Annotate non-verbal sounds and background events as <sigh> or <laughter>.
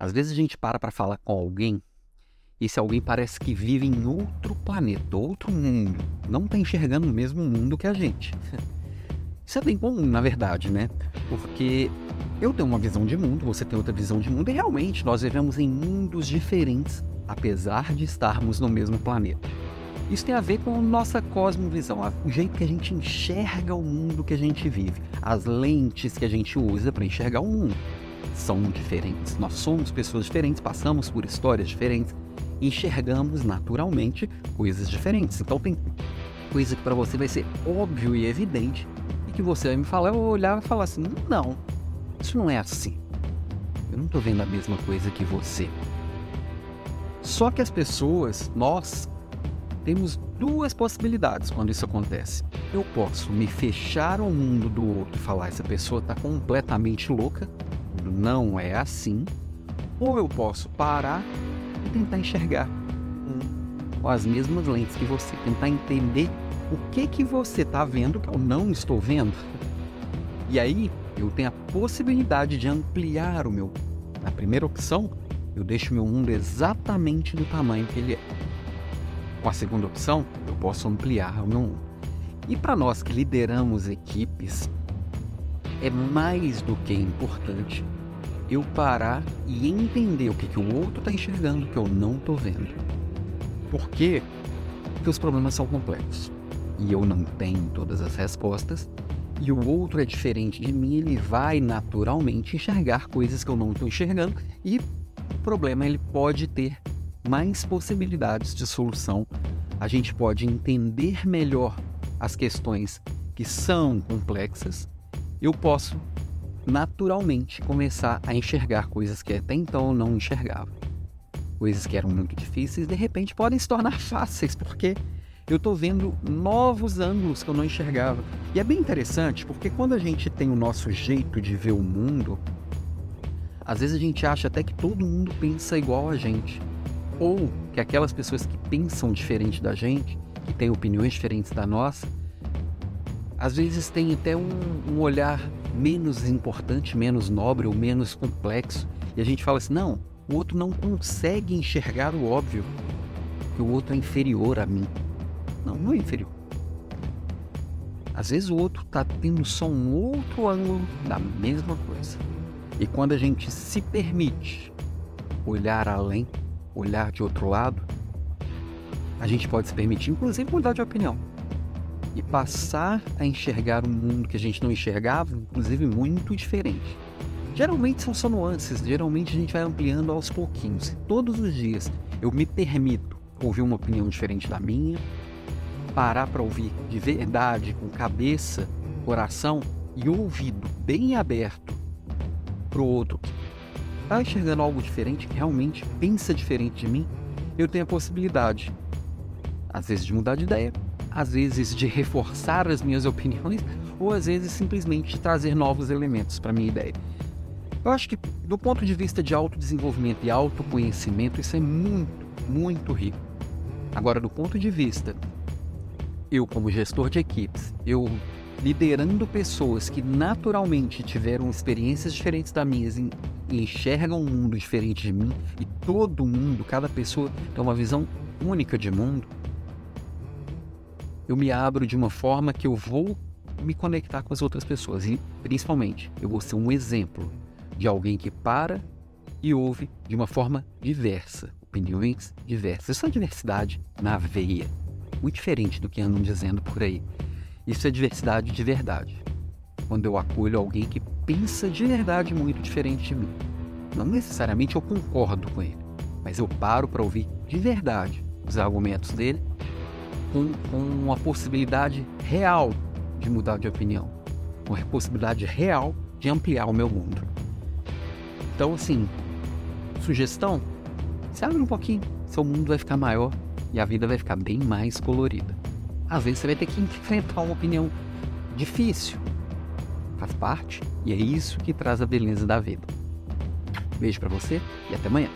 Às vezes a gente para para falar com alguém e esse alguém parece que vive em outro planeta, outro mundo. Não está enxergando o mesmo mundo que a gente. <laughs> Isso é bem comum, na verdade, né? Porque eu tenho uma visão de mundo, você tem outra visão de mundo, e realmente nós vivemos em mundos diferentes, apesar de estarmos no mesmo planeta. Isso tem a ver com nossa cosmovisão, o jeito que a gente enxerga o mundo que a gente vive, as lentes que a gente usa para enxergar o mundo são diferentes. Nós somos pessoas diferentes, passamos por histórias diferentes, enxergamos naturalmente coisas diferentes. Então tem coisa que para você vai ser óbvio e evidente e que você vai me falar, eu vou olhar e falar assim: "Não, isso não é assim. Eu não estou vendo a mesma coisa que você". Só que as pessoas, nós temos duas possibilidades quando isso acontece. Eu posso me fechar ao mundo do outro e falar essa pessoa está completamente louca, não é assim, ou eu posso parar e tentar enxergar com as mesmas lentes que você, tentar entender o que que você está vendo que eu não estou vendo. E aí eu tenho a possibilidade de ampliar o meu. Na primeira opção, eu deixo meu mundo exatamente do tamanho que ele é. Com a segunda opção, eu posso ampliar o meu mundo. E para nós que lideramos equipes, é mais do que importante eu parar e entender o que, que o outro está enxergando que eu não estou vendo. Por quê? Porque os problemas são complexos e eu não tenho todas as respostas e o outro é diferente de mim, ele vai naturalmente enxergar coisas que eu não estou enxergando e o problema ele pode ter mais possibilidades de solução. A gente pode entender melhor as questões que são complexas. Eu posso naturalmente começar a enxergar coisas que até então eu não enxergava. Coisas que eram muito difíceis, de repente podem se tornar <laughs> fáceis, porque eu estou vendo novos ângulos que eu não enxergava. E é bem interessante, porque quando a gente tem o nosso jeito de ver o mundo, às vezes a gente acha até que todo mundo pensa igual a gente. Ou que aquelas pessoas que pensam diferente da gente, que têm opiniões diferentes da nossa, às vezes têm até um, um olhar menos importante, menos nobre ou menos complexo. E a gente fala assim: não, o outro não consegue enxergar o óbvio, que o outro é inferior a mim. Não, não é inferior. Às vezes o outro está tendo só um outro ângulo da mesma coisa. E quando a gente se permite olhar além, olhar de outro lado, a gente pode se permitir, inclusive, mudar de opinião e passar a enxergar um mundo que a gente não enxergava, inclusive muito diferente. Geralmente são só nuances, geralmente a gente vai ampliando aos pouquinhos. Todos os dias eu me permito ouvir uma opinião diferente da minha, parar para ouvir de verdade, com cabeça, coração e ouvido bem aberto para o outro que está enxergando algo diferente, que realmente pensa diferente de mim, eu tenho a possibilidade, às vezes, de mudar de ideia, às vezes de reforçar as minhas opiniões, ou às vezes simplesmente trazer novos elementos para minha ideia. Eu acho que, do ponto de vista de autodesenvolvimento e autoconhecimento, isso é muito, muito rico. Agora, do ponto de vista, eu como gestor de equipes, eu liderando pessoas que naturalmente tiveram experiências diferentes da minha e enxergam um mundo diferente de mim, e todo mundo, cada pessoa tem uma visão única de mundo, eu me abro de uma forma que eu vou me conectar com as outras pessoas e, principalmente, eu vou ser um exemplo de alguém que para e ouve de uma forma diversa, opiniões diversas. Isso é diversidade na veia, muito diferente do que andam dizendo por aí. Isso é diversidade de verdade. Quando eu acolho alguém que pensa de verdade muito diferente de mim. Não necessariamente eu concordo com ele, mas eu paro para ouvir de verdade os argumentos dele com, com uma possibilidade real de mudar de opinião, uma possibilidade real de ampliar o meu mundo. Então, assim, sugestão: se abre um pouquinho, seu mundo vai ficar maior e a vida vai ficar bem mais colorida. Às vezes você vai ter que enfrentar uma opinião difícil, faz parte, e é isso que traz a beleza da vida. Beijo para você e até amanhã.